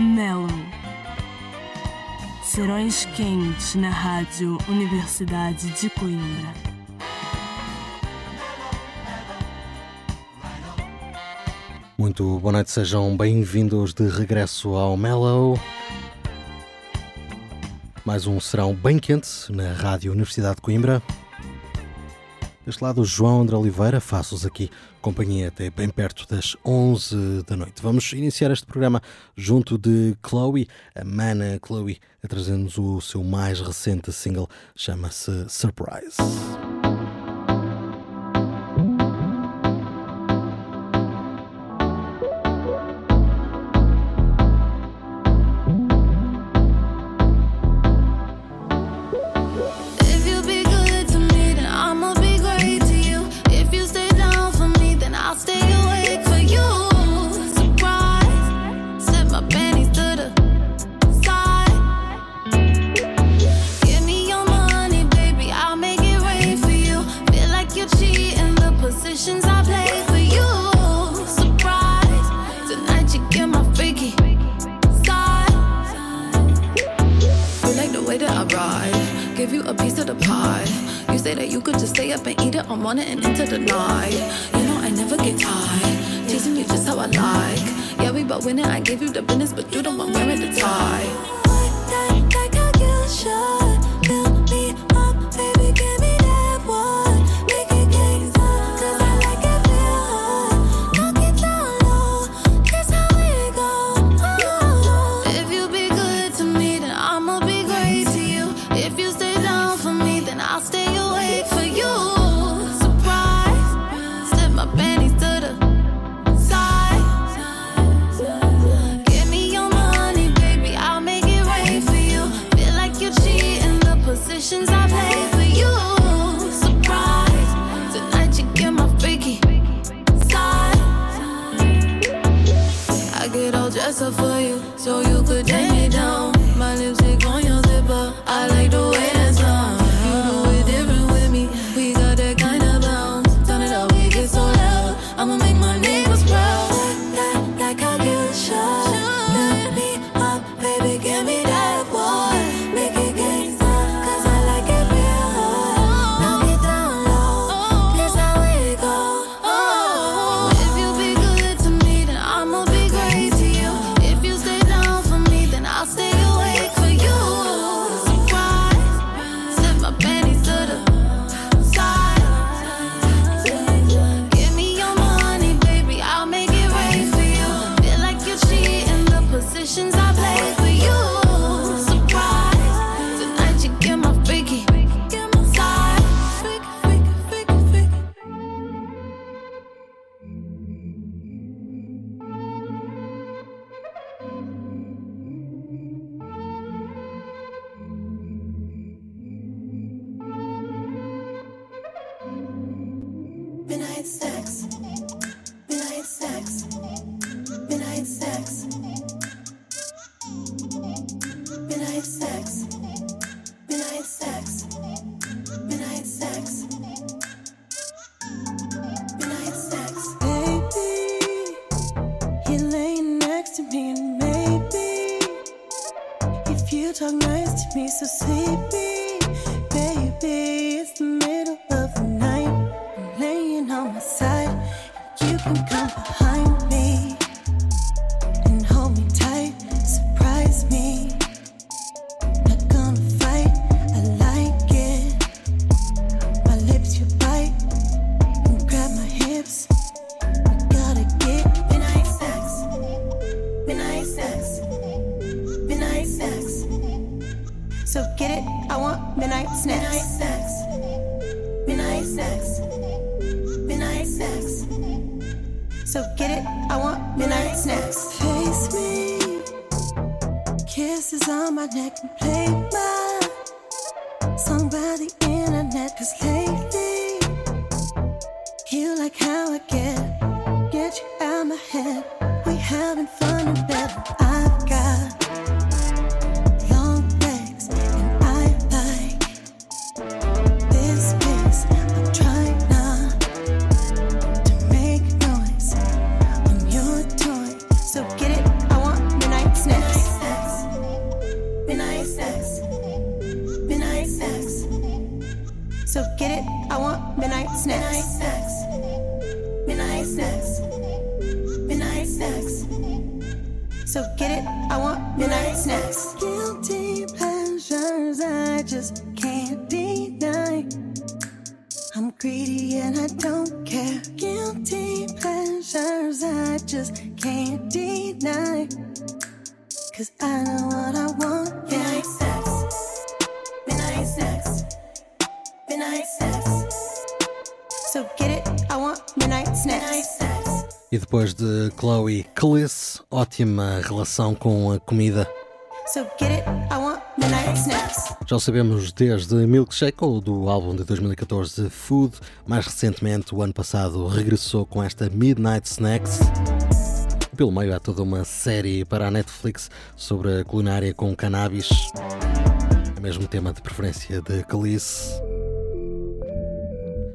Melo. Serões quentes na Rádio Universidade de Coimbra. Muito boa noite, sejam bem-vindos de regresso ao Mellow. Mais um serão bem quente na Rádio Universidade de Coimbra. Deste lado, João André Oliveira, faço-os aqui companhia até bem perto das 11 da noite. Vamos iniciar este programa junto de Chloe, a mana Chloe, a trazendo-nos o seu mais recente single, chama-se Surprise. to see Guilty pleasures I just can't deny. Cause I know what I want. Midnight snacks. Midnight snacks. Midnight snacks. So get it, I want midnight snacks. Midnight snacks. E depois de Chloe Cliss, ótima relação com a comida. So get it, Já o sabemos desde Milkshake, ou do álbum de 2014 Food. Mais recentemente, o ano passado, regressou com esta Midnight Snacks. Pelo meio há toda uma série para a Netflix sobre a culinária com cannabis. É mesmo tema de preferência de Calice.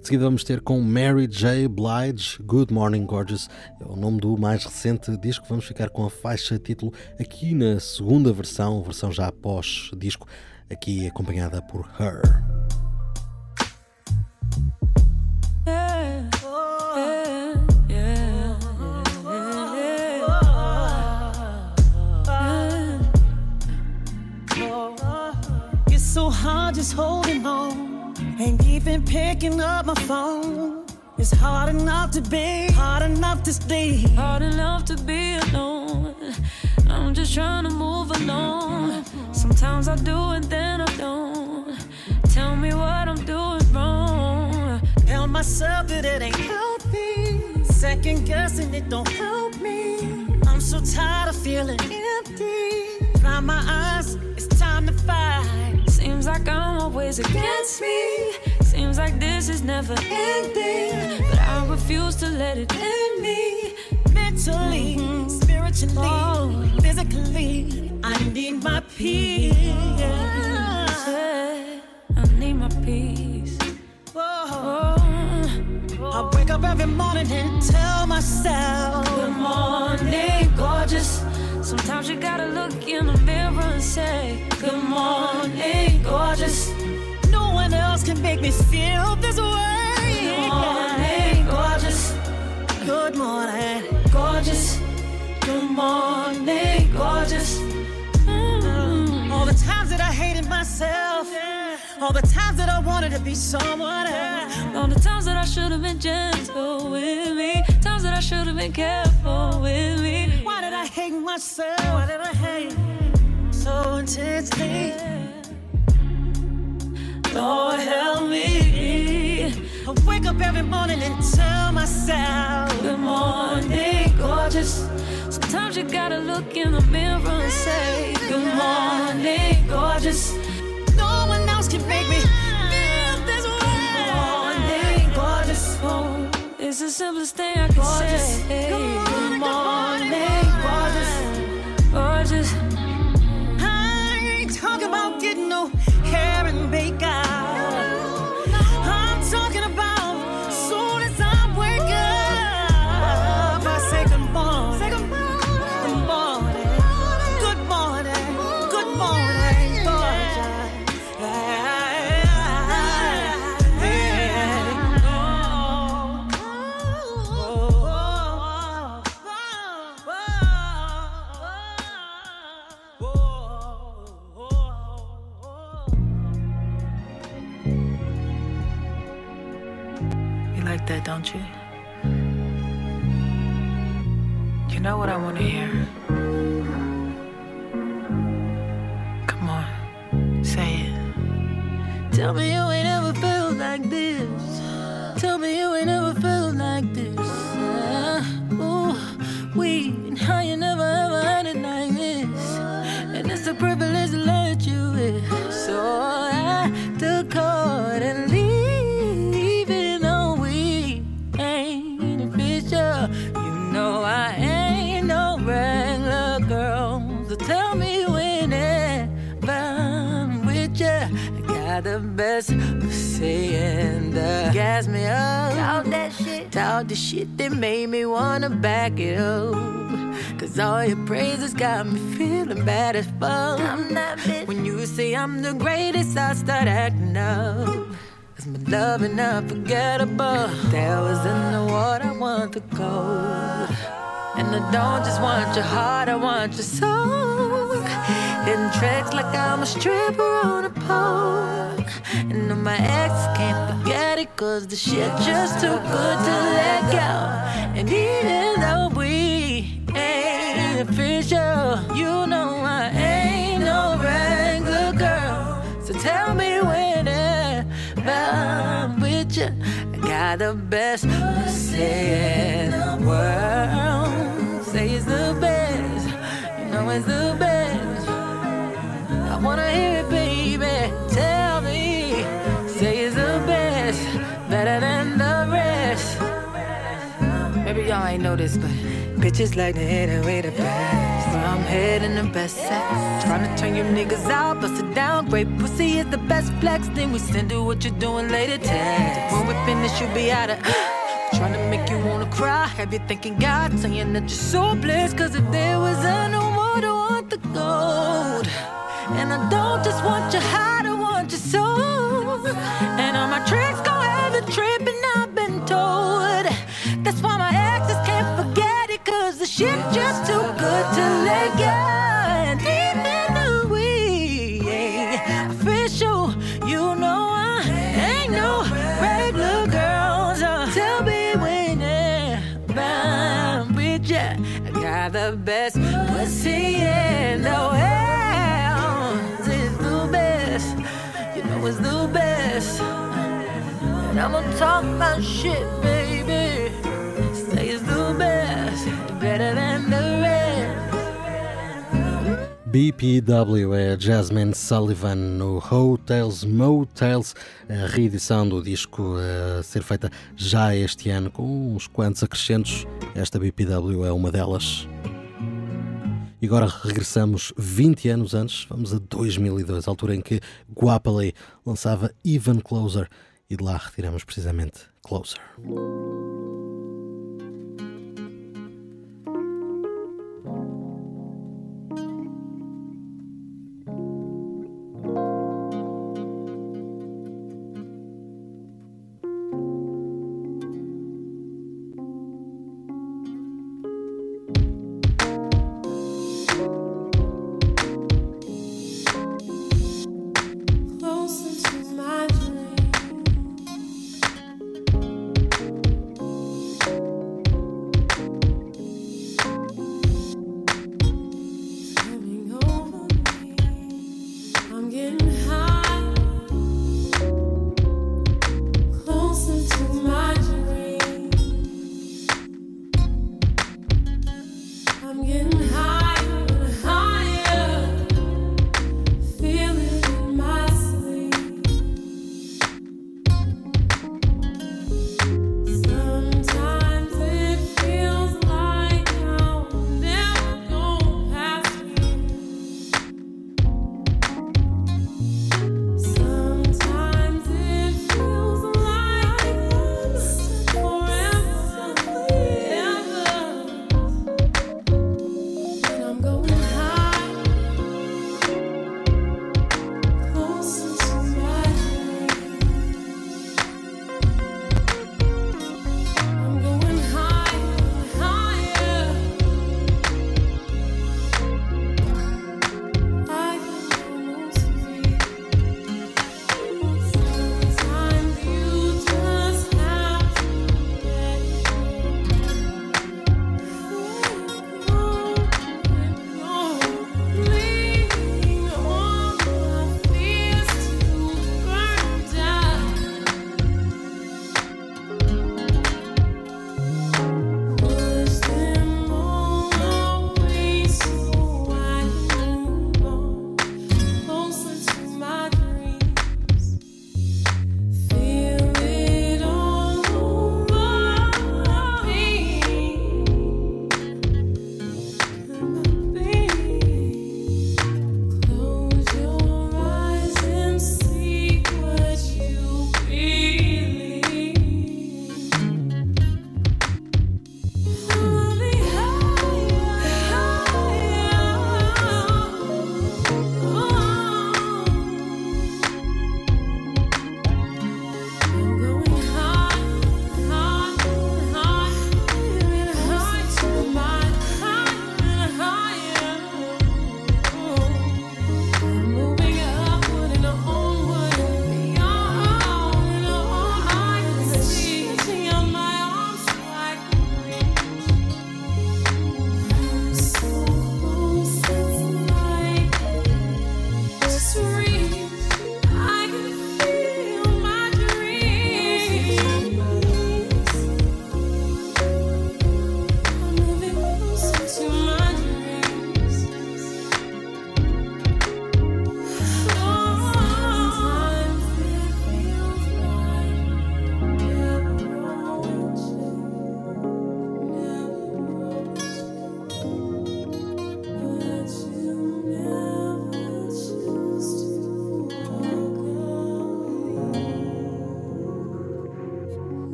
De seguida vamos ter com Mary J. Blige, Good Morning Gorgeous, é o nome do mais recente disco. Vamos ficar com a faixa título aqui na segunda versão, versão já pós-disco, aqui acompanhada por Her. Just holding on. Ain't even picking up my phone. It's hard enough to be, hard enough to stay. Hard enough to be alone. I'm just trying to move along. Sometimes I do and then I don't. Tell me what I'm doing wrong. Tell myself that it ain't healthy. Second guessing it don't help me. I'm so tired of feeling empty. Dry my eyes, it's time to fight. Seems like I'm always against me. Seems like this is never ending. But I refuse to let it end me. Mentally, spiritually, Oh. physically, I need my peace. Yeah, I need my peace. Whoa. Oh, I wake up every morning and tell myself, good morning. Sometimes you gotta look in the mirror and say, Good morning, gorgeous. no one else can make me feel this way. Good morning, gorgeous. Good morning. Gorgeous. Good morning, gorgeous. All the times that I wanted to be someone else. All the times that I should have been gentle with me, times that I should have been careful with me. Why did I hate myself? Why did I hate so intensely? Lord help me. I wake up every morning and tell myself, Good morning, gorgeous. Sometimes you gotta look in the mirror and say, Good morning, gorgeous. It's the simplest thing I can say. Good morning, good morning, like that, don't you? You know what I want to hear. Come on, say it. Tell me you ain't ever felt like this. Tell me you ain't ever felt of saying the gas me up. Talk that shit. Talk the shit that made me wanna back it up. Cause all your praises got me feeling bad as fuck. I'm that bitch. When you say I'm the greatest, I start acting up. Cause my love is unforgettable. That was in the water, I want to go. And I don't just want your heart, I want your soul. Hitting tracks like I'm a stripper on a pole. And my ex can't forget it, cause the shit just too good to let go. And even though we ain't official, you know I ain't no regular girl. So tell me whenever I'm with you, I got the best pussy in the world. Say it's the best, you know it's the best. Maybe y'all ain't know this, but bitches like to hit it with the best. Where I'm heading the best sex. Trying to turn you niggas out, bust it down. Great pussy is the best flex. Then we send you what you're doing later. Text. When we finish, you'll be out of. Trying to make you wanna cry. Have you thinking God saying that you're so blessed? Cause if there was a no more to want the gold. And I don't just want your heart, And I'm gonna talk my shit, baby. Say it's the best, better than the rest. BPW é Jasmine Sullivan no Hotels Motels, a reedição do disco a ser feita já este ano com uns quantos acrescentos. Esta BPW é uma delas. E agora regressamos 20 anos antes, vamos a 2002, altura em que Guapalay lançava Even Closer e de lá retiramos precisamente Closer.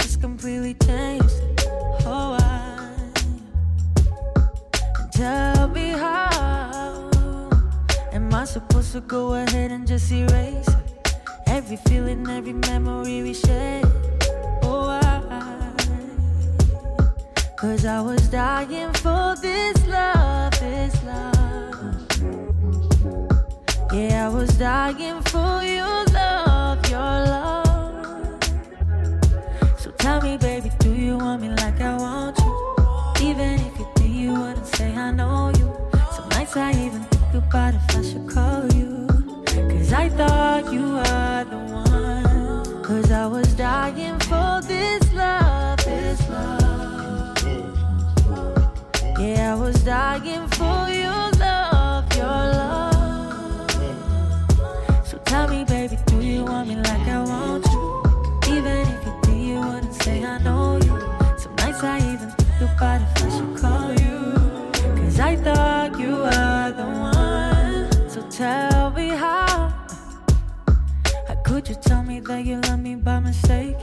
Just completely changed? Oh, why? Tell me how am I supposed to go ahead and just erase every feeling, every memory we shared? Oh, why? Cause I was dying for this love, this love. Yeah, I was dying for your you are the one. Cause I was dying for this love, this love. Yeah, I was dying for your love, your love. So tell me, baby, do you want me like I want you? Even if you did, you wouldn't say I know you. Some nights I even think about if I should call you. Cause I thought you were the one. So tell that you love me by mistake?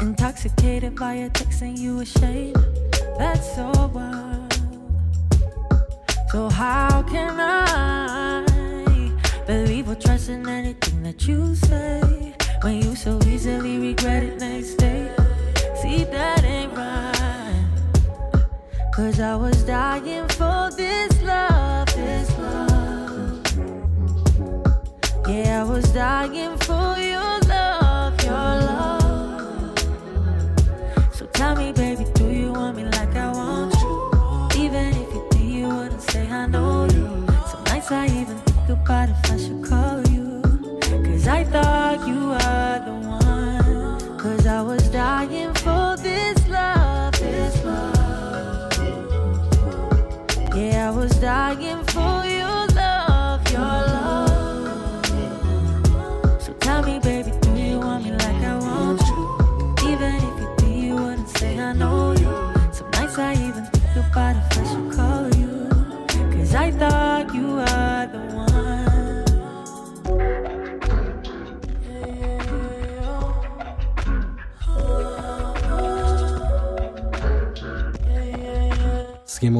Intoxicated by your text and you ashamed. That's so wild. So how can I believe or trust in anything that you say when you so easily regret it next day? See that ain't right. Cause I was dying for this love, this love. Yeah, I was dying for your tell me, baby,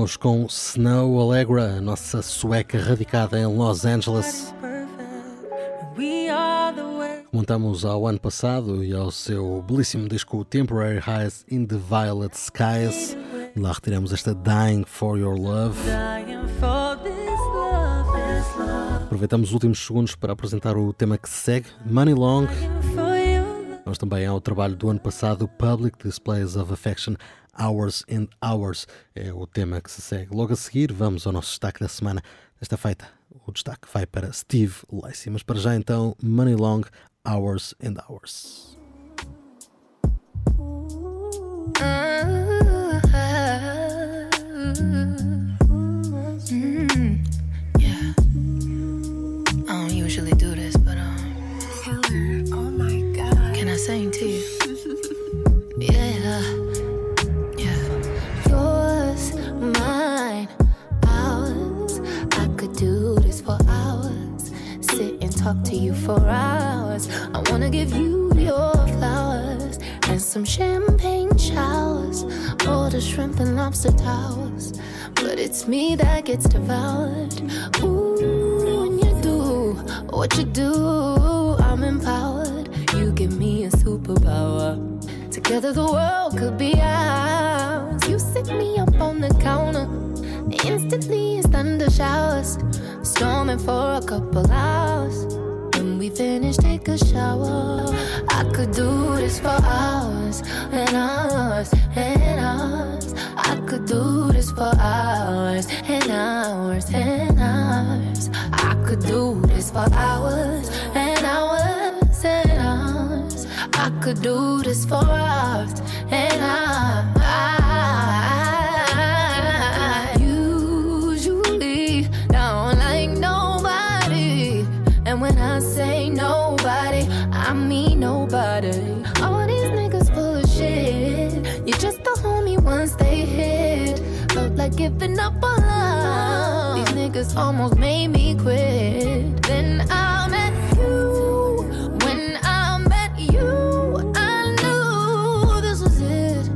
Seguimos com Snow Allegra, nossa sueca radicada em Los Angeles. Montamos ao ano passado e ao seu belíssimo disco Temporary Highs in the Violet Skies. Lá retiramos esta Dying for Your Love. Aproveitamos os últimos segundos para apresentar o tema que se segue, Money Long. Mas também há o trabalho do ano passado, Public Displays of Affection, Hours and Hours. É o tema que se segue. Logo a seguir, vamos ao nosso destaque da semana. Desta feita, o destaque vai para Steve Lacey. Mas para já então, Money Long, Hours and Hours. Mm, yeah. I don't usually do this, but um. Oh my god. Can I sing to you? For hours. Sit and talk to you for hours. I wanna give you your flowers and some champagne showers. All the shrimp and lobster towers. But it's me that gets devoured. Ooh, when you do what you do, I'm empowered. You give me a superpower. Together the world could be ours. You sit me up on the counter. Instantly it's thunder showers. Storming for a couple hours. When we finish, take a shower. I could do this for hours and hours and hours. I could do this for hours and hours and hours. I could do this for hours and hours and hours. I could do this for hours and hours. Giving up on love. These niggas almost made me quit. Then I met you. When I met you, I knew this was it.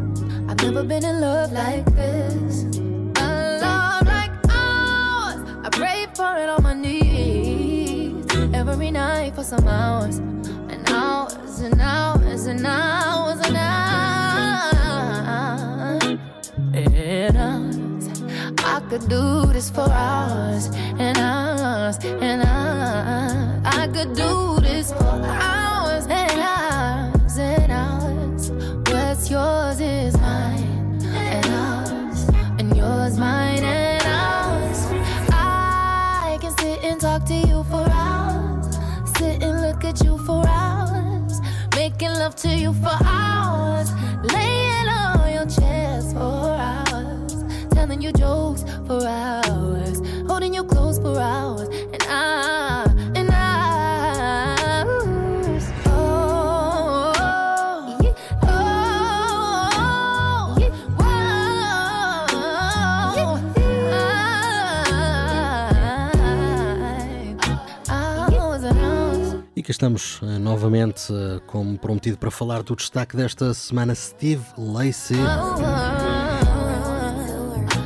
I've never been in love like this. A love like ours. I pray for it on my knees. Every night for some hours. And hours and hours and hours and hours. I could do this for hours and hours and hours. I could do this for hours and hours and hours. What's yours is mine and ours, and yours mine and ours. I can sit and talk to you for hours, sit and look at you for hours, making love to you for hours, telling you jokes for hours, holding you close for hours, and I, and I. Oh, oh, announced. E que estamos eh, novamente, eh, como prometido, para falar do destaque desta semana, Steve Lacey,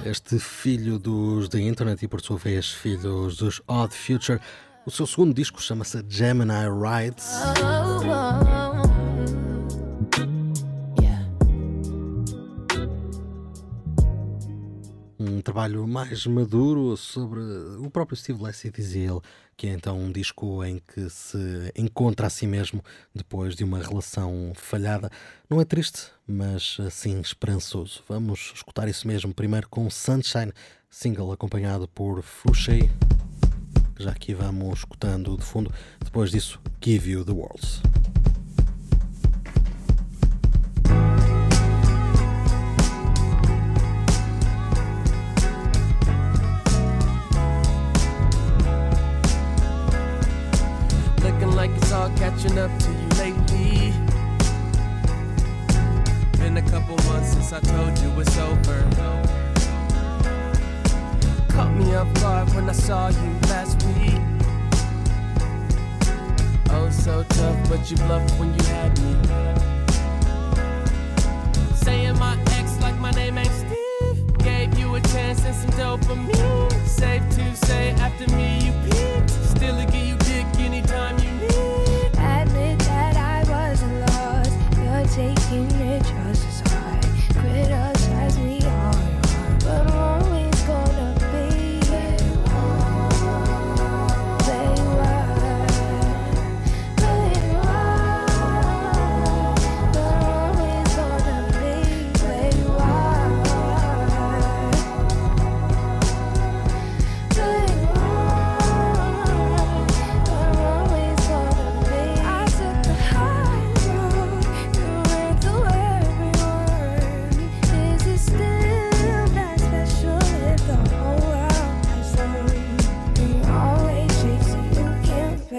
este filho dos The Internet e, por sua vez, filhos dos Odd Future. O seu segundo disco chama-se Gemini Rides. Trabalho mais maduro sobre o próprio Steve Lacy, dizia ele, que é então um disco em que se encontra a si mesmo depois de uma relação falhada. Não é triste, mas assim esperançoso. Vamos escutar isso mesmo primeiro com Sunshine, single acompanhado por Fouché, já aqui vamos escutando de fundo. Depois disso, Give You the World. Like it's all catching up to you lately. Been a couple months since I told you it's over. Caught me off guard when I saw you last week. Oh, so tough, but you bluffed when you had me. Saying my ex like my name ain't Steve. Gave you a chance and some dopamine. Safe to say, after me you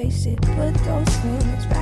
face it, but don't.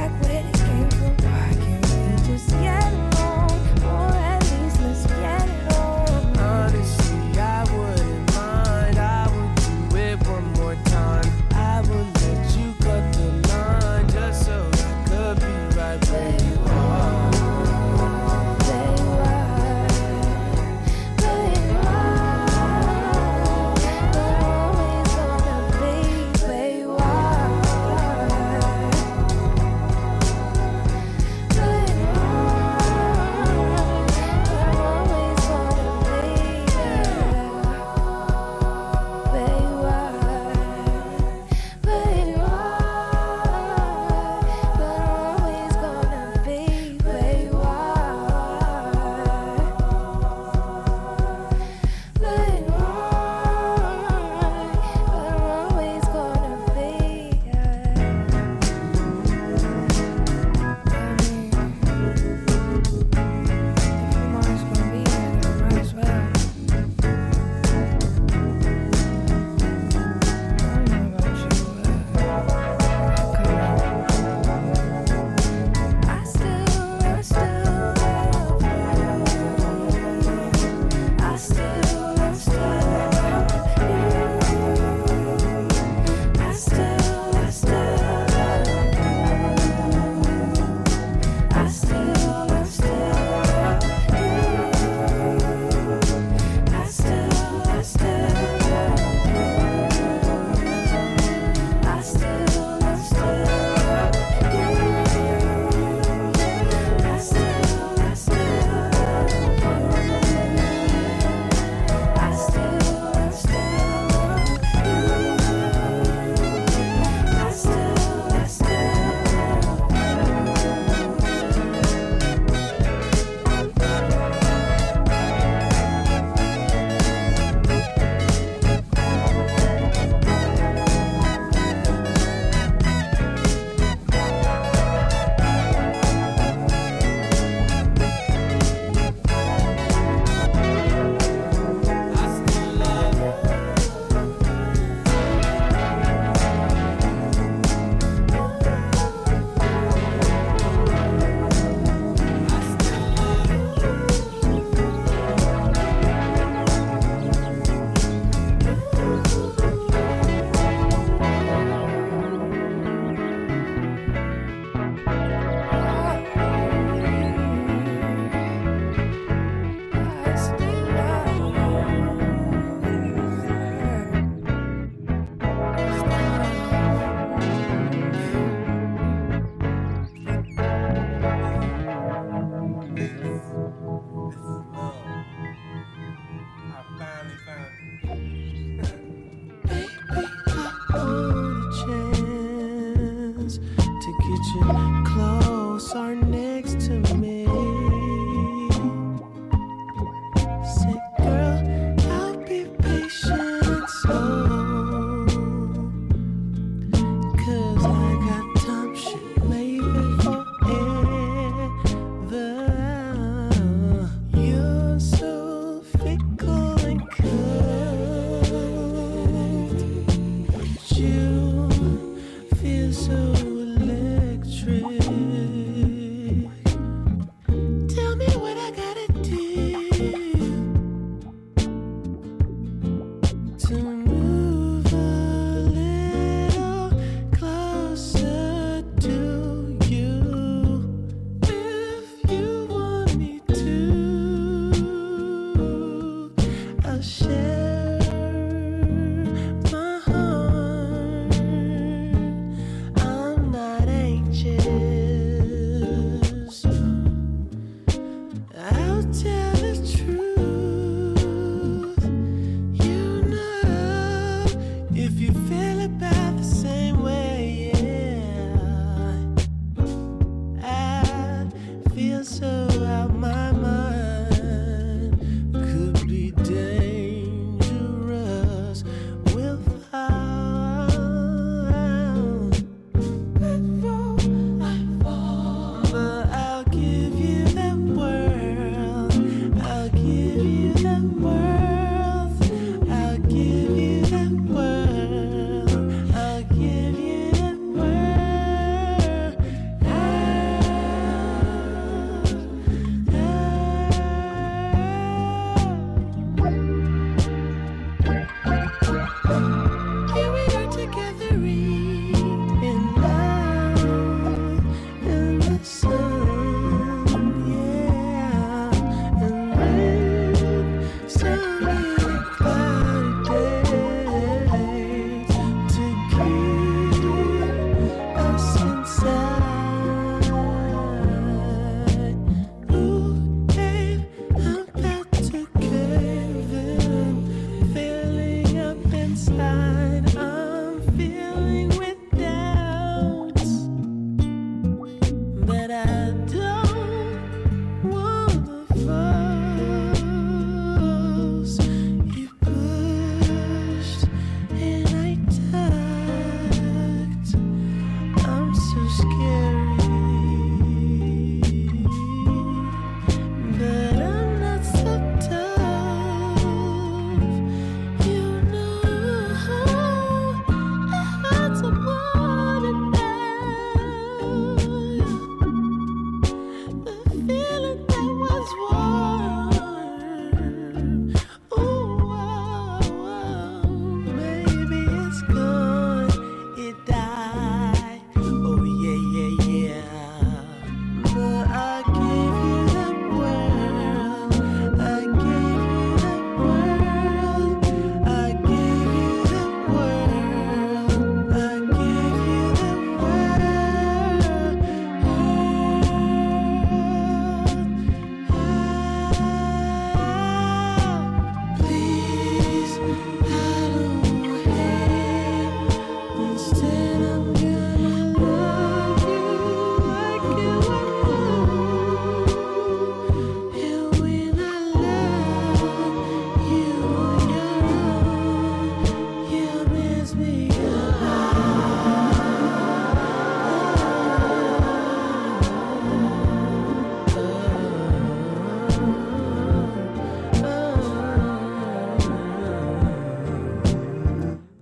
if you feel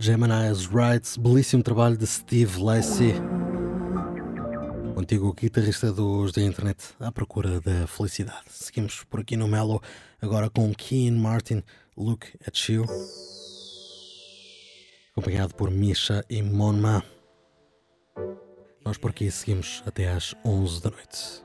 Gemini's Rights, belíssimo trabalho de Steve Lacey, o antigo guitarrista dos da internet à procura da felicidade. Seguimos por aqui no Mellow, agora com Keen Martin, Look at You, acompanhado por Misha e Monma. Nós por aqui seguimos até às 11 da noite.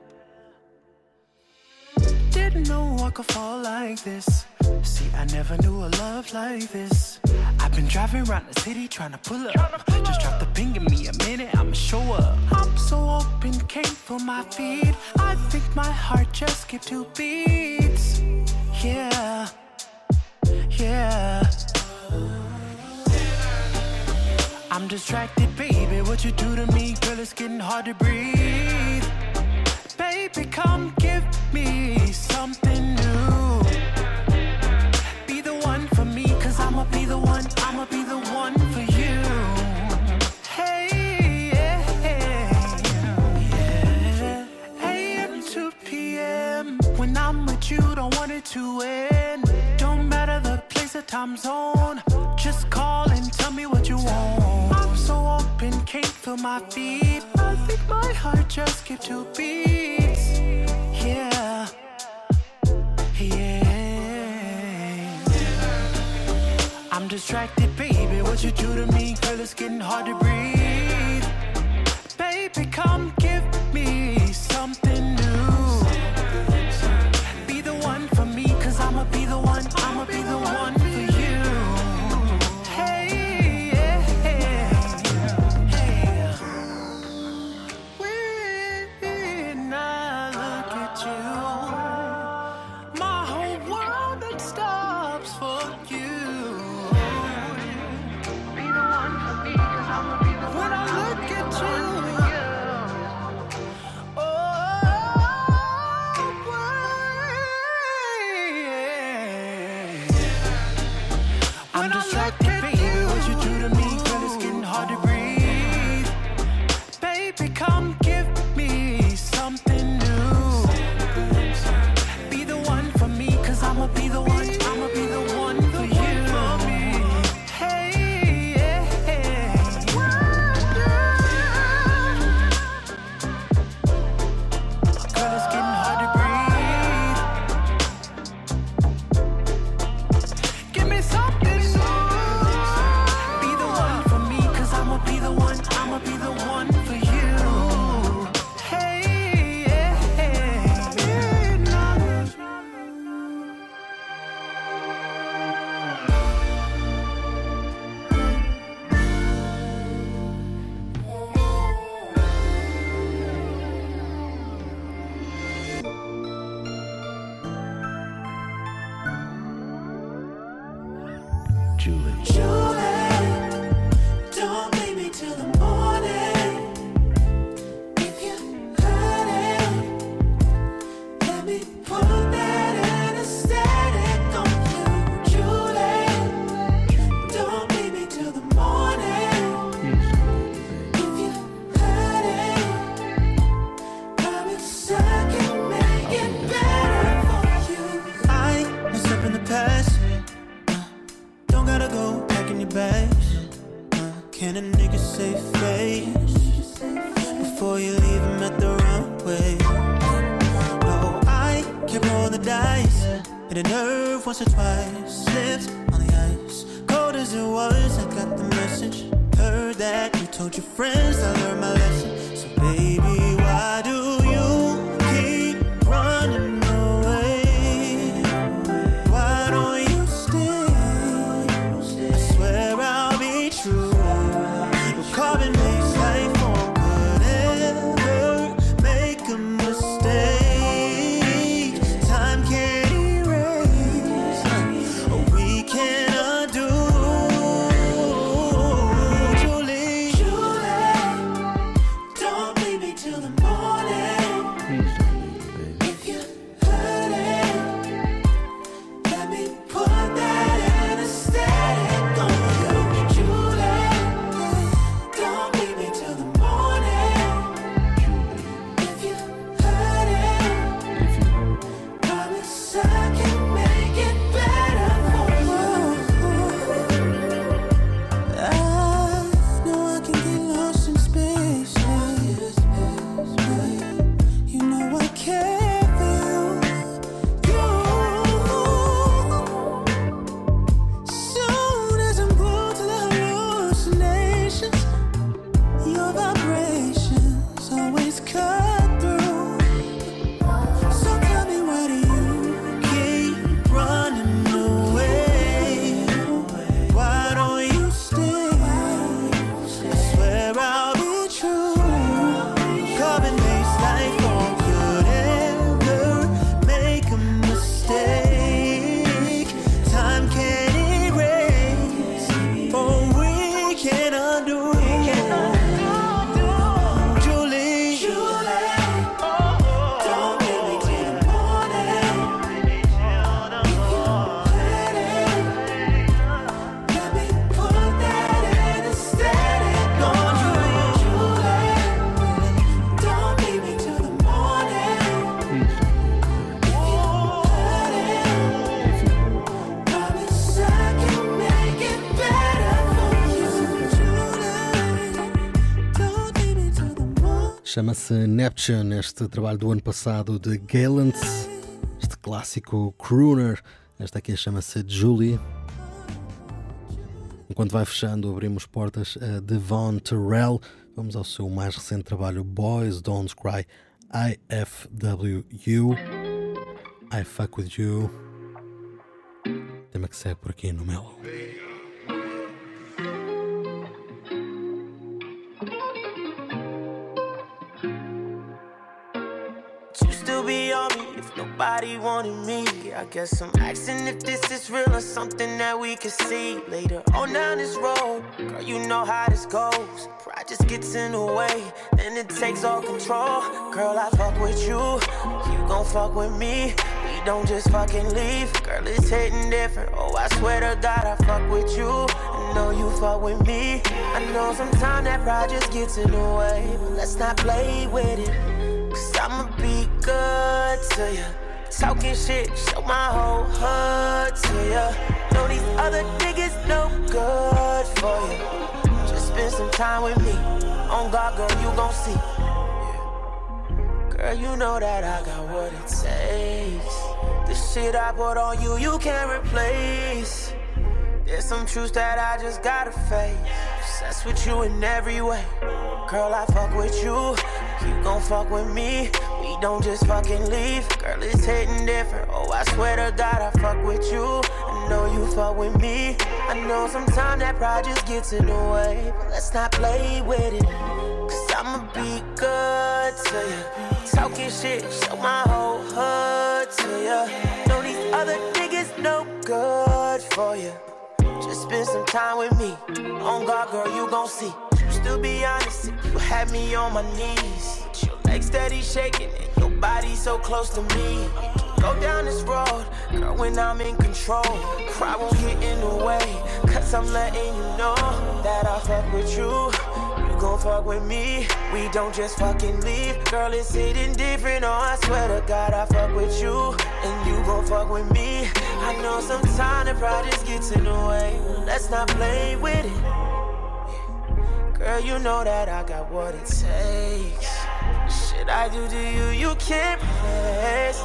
See, I never knew a love like this. I've been driving around the city trying to pull up. To pull Just drop the ping, in me a minute, I'ma show up. I'm so open, came for my feet. I think my heart just skipped two beats. Yeah, yeah. I'm distracted, baby. What you do to me, girl, it's getting hard to breathe. Baby, come give me I'm zone. Just call and tell me what you want. I'm so open, can't feel my feet. I think my heart just skipped two beats. Yeah, yeah. I'm distracted, baby. What you do to me, girl, it's getting hard to breathe. Baby, come. Chama-se Neptune, este trabalho do ano passado de Galant, este clássico crooner. Esta aqui chama-se Julie. Enquanto vai fechando, abrimos portas a Devon Terrell. Vamos ao seu mais recente trabalho, Boys Don't Cry, IFWU. I Fuck With You. Tema que segue por aqui no Melo. Be on me if nobody wanted me? I guess I'm asking if this is real or something that we can see later on down this road. Girl, you know how this goes. Pride just gets in the way, then it takes all control. Girl, I fuck with you, you gon' fuck with me. We don't just fucking leave. Girl, it's hitting different. Oh, I swear to God, I fuck with you. I know you fuck with me. I know sometimes that pride just gets in the way, but let's not play with it. Cause I'ma be good to ya. Talking shit, show my whole hood to ya. Know these other niggas no good for you. Just spend some time with me. On God, girl, you gon' see. Girl, you know that I got what it takes. The shit I put on you, you can't replace. There's some truths that I just gotta face. Obsessed with you in every way. Girl, I fuck with you. You gon' fuck with me. We don't just fucking leave. Girl, it's hitting different. Oh, I swear to God, I fuck with you. I know you fuck with me. I know sometimes that pride just gets in the way. But let's not play with it. Cause I'ma be good to you. Talking shit, show my whole hood to ya. Know these other niggas no good for you. Spend some time with me. On God, girl, you gon' see. Still be honest, you had me on my knees. Your legs steady shaking and your body so close to me. Go down this road, girl, when I'm in control. Pride won't get in the way, cause I'm letting you know that I fuck with you. Gon' fuck with me, we don't just fucking leave. Girl, it's hitting different, oh, I swear to God, I fuck with you. And you gon' fuck with me. I know sometimes the pride just gets in the way. Let's not play with it. Girl, you know that I got what it takes. Shit I do to you, you can't place.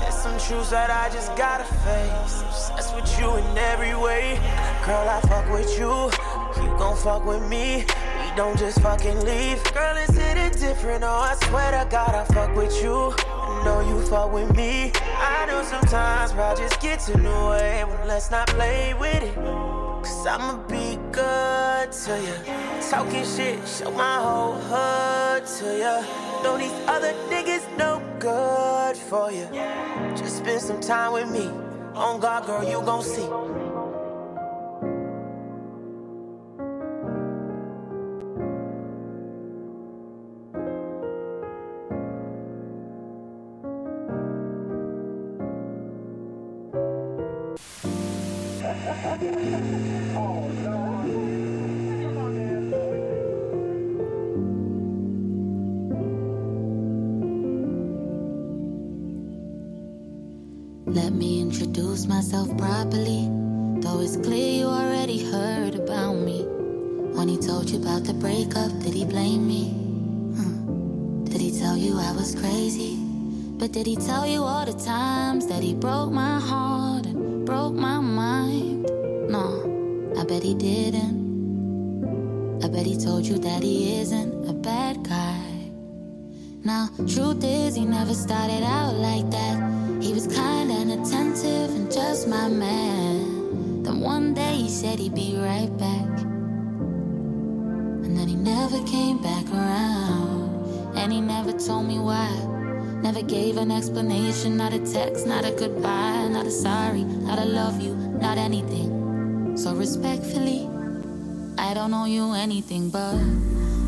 There's some truths that I just gotta face. Obsessed with you in every way. Girl, I fuck with you. You gon' fuck with me. Don't just fucking leave. Girl, is it different? Oh, I swear to God, I fuck with you. I know you fuck with me. I know sometimes pride just gets in the way. But let's not play with it. Cause I'ma be good to ya. Talking shit, show my whole hood to ya. Know these other niggas no good for ya. Just spend some time with me. On God, girl, you gon' see. Let me introduce myself properly. Though it's clear you already heard about me. When he told you about the breakup, did he blame me? Hmm. Did he tell you I was crazy? But did he tell you all the times that he broke my heart and broke my mind? No, I bet he didn't. I bet he told you that he isn't a bad guy. Now, truth is, he never started out like that. He was kind and attentive and just my man. Then one day he said he'd be right back. And then he never came back around. And he never told me why. Never gave an explanation, not a text, not a goodbye, not a sorry, not a love you, not anything. So respectfully, I don't owe you anything but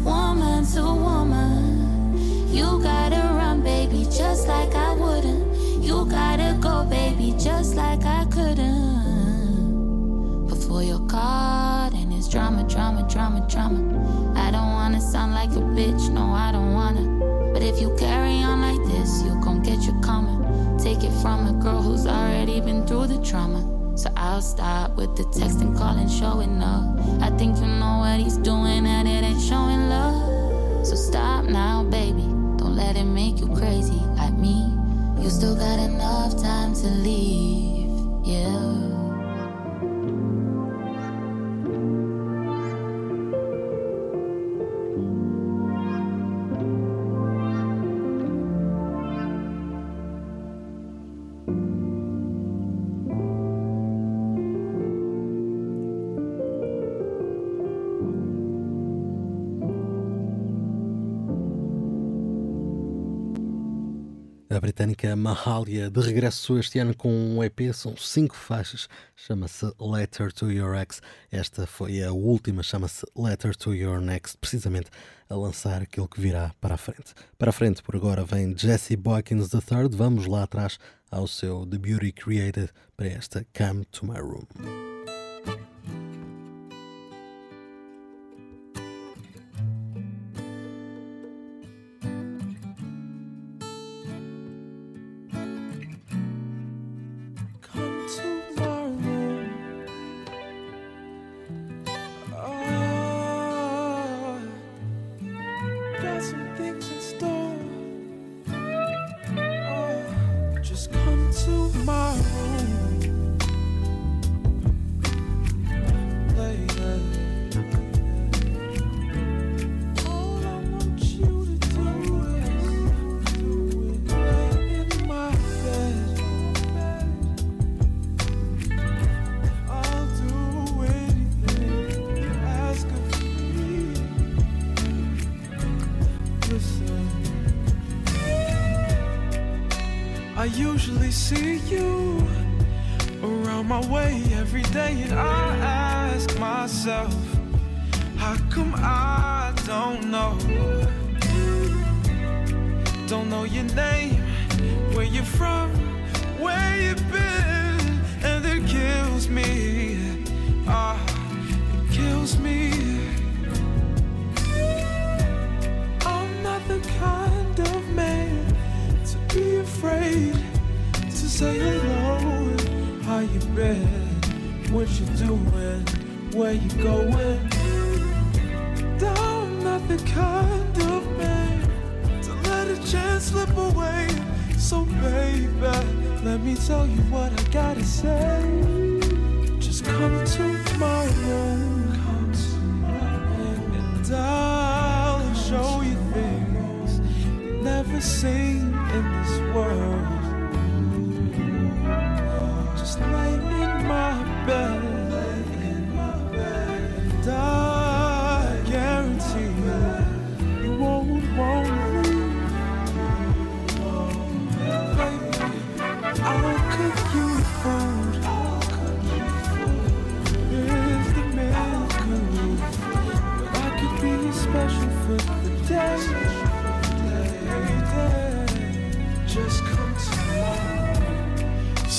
woman to woman. You gotta run, baby, just like I wouldn't. You gotta go, baby, just like I couldn't. Before you're caught in this drama, drama, drama, drama. I don't wanna sound like a bitch, no, I don't wanna. But if you carry on like this, you gon' get your karma. Take it from a girl who's already been through the trauma. So I'll stop with the texting, calling, showing up. I think you know what he's doing, and it ain't showing love. So stop now, baby. Don't let it make you crazy like me. You still got enough time to leave. Yeah. A britânica Mahalia de regresso este ano com um EP, são cinco faixas, chama-se Letter to Your Ex. Esta foi a última, chama-se Letter to Your Next, precisamente a lançar aquilo que virá para a frente. Para a frente, por agora, vem Jesse Boykins III, vamos lá atrás ao seu The Beauty Created para esta Come to My Room. What you doing? Where you going? I'm not the kind of man to let a chance slip away. So baby, let me tell you what I gotta say.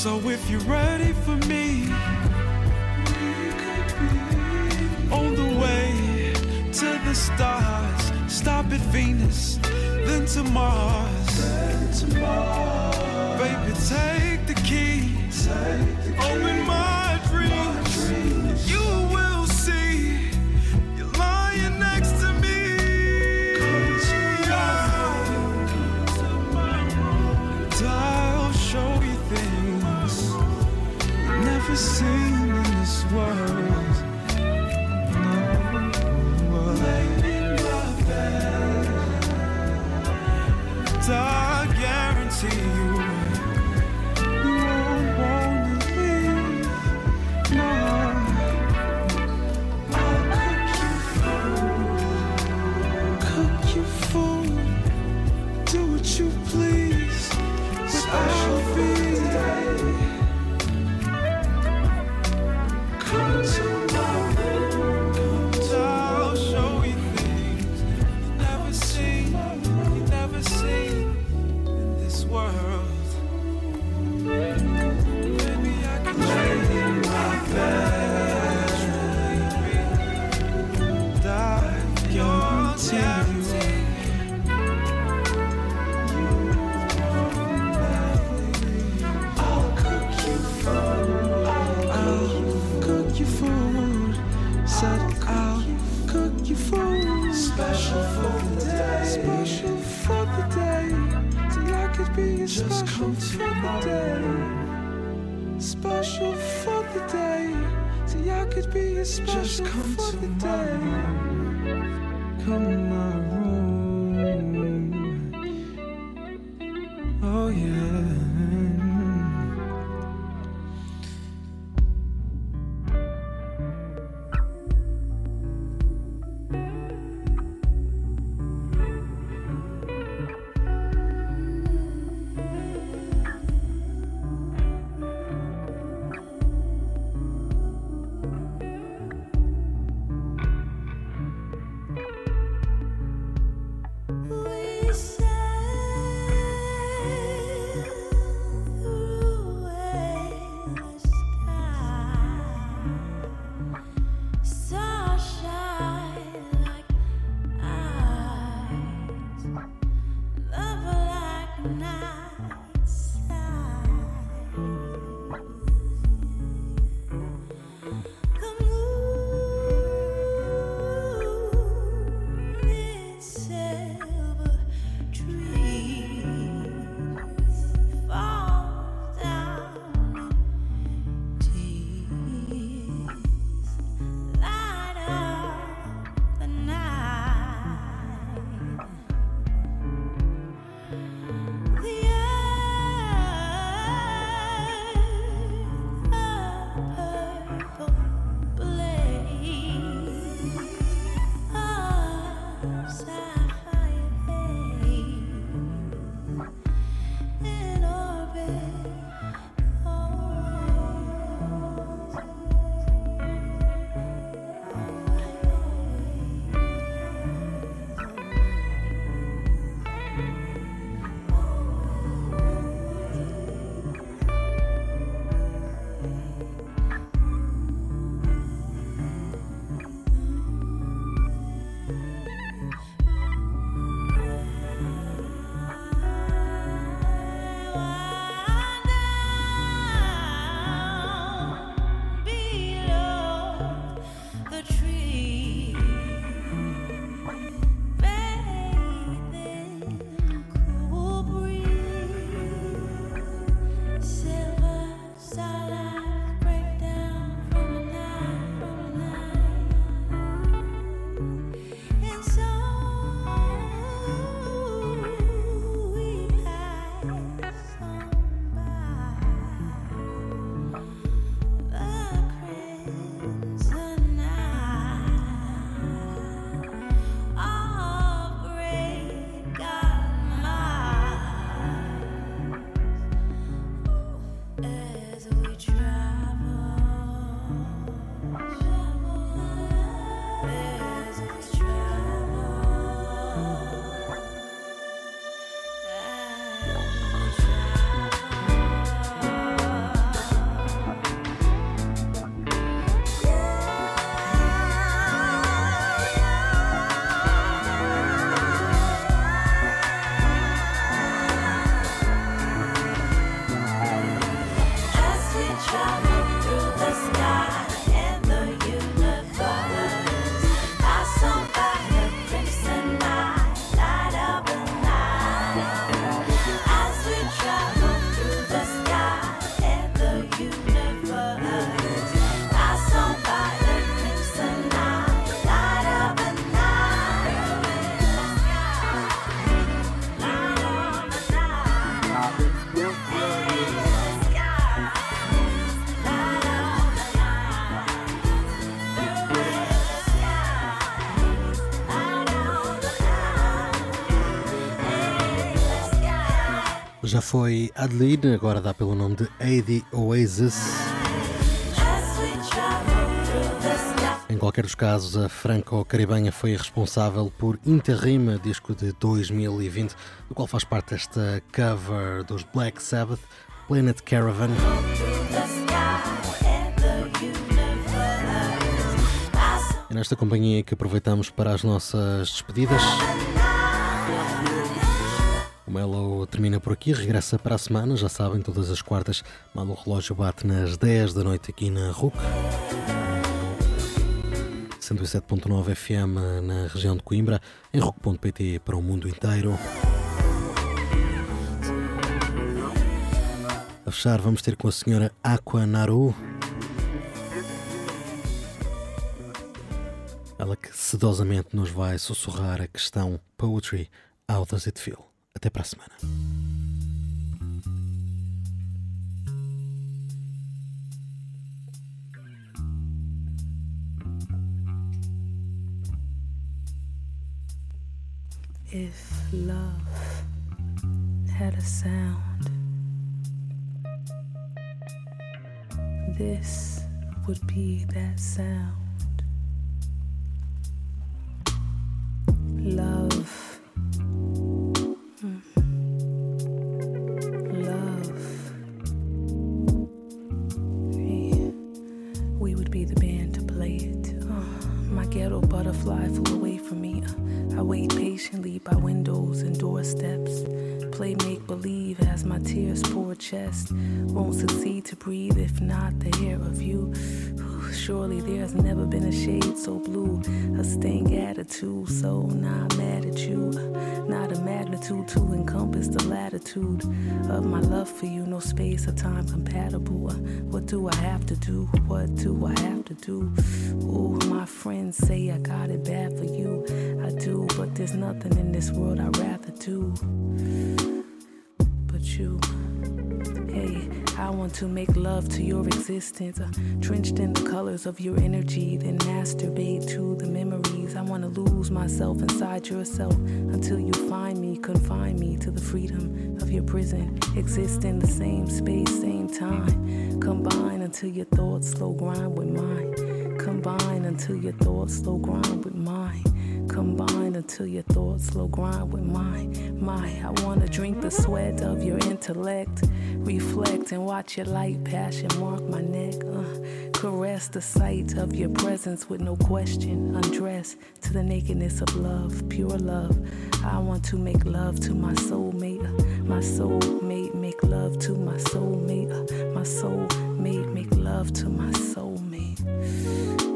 So if you're ready for me, we could be on the way to the stars. Stop at Venus, then to Mars. Then to Mars. Baby, take the key. Open my you, you special Just come for to the day. Come Já foi Adeline, agora dá pelo nome de Adi Oasis. Em qualquer dos casos, a franco-caribenha foi responsável por Interrima, disco de 2020, do qual faz parte esta cover dos Black Sabbath, Planet Caravan. É nesta companhia que aproveitamos para as nossas despedidas. Melo termina por aqui, regressa para a semana, já sabem, todas as quartas, mal o relógio bate nas 10 da noite aqui na RUC. 107.9 FM na região de Coimbra, em RUC.pt para o mundo inteiro. fechar, vamos ter com a senhora Aqua Naru. Ela que sedosamente nos vai sussurrar a questão Poetry, How Does It Feel? Semana. If love had a sound, this would be that sound. Love. Chest. Won't succeed to breathe if not the hair of you. Surely there's never been a shade so blue. A stank attitude, so not mad at you. Not a magnitude to encompass the latitude of my love for you. No space or time compatible. Uh, What do I have to do? What do I have to do? Ooh, my friends say I got it bad for you. I do, but there's nothing in this world I'd rather do. But you. Hey, I want to make love to your existence, uh, drenched in the colors of your energy, then masturbate to the memories. I want to lose myself inside yourself until you find me, confine me to the freedom of your prison. Exist in the same space, same time. Combine until your thoughts slow grind with mine. Combine until your thoughts slow grind with mine. Combine until your thoughts slow grind with mine. My, I wanna drink the sweat of your intellect. Reflect and watch your light passion mark my neck. Uh, caress the sight of your presence with no question. Undress to the nakedness of love, pure love. I want to make love to my soulmate. uh, My soulmate, make love to my soulmate. uh, My soulmate, make love to my soulmate.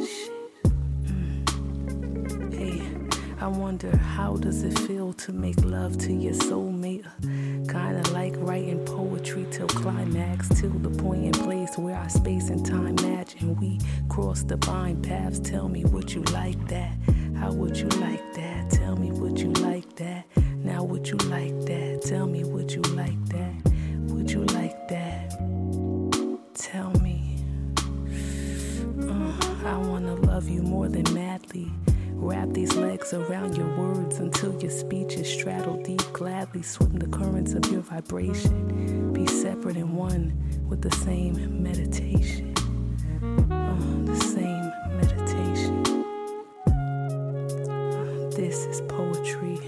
I wonder how does it feel to make love to your soulmate? Kinda like writing poetry till climax, till the point and place where our space and time match and we cross bind paths. Tell me, would you like that? How would you like that? Tell me, would you like that? Now, would you like that? Tell me, would you like that? Would you like that? Tell me. Uh, I wanna love you more than madly. Wrap these legs around your words until your speech is straddled deep. Gladly swim the currents of your vibration. Be separate and one with the same meditation. Uh, the same meditation. Uh, this is poetry.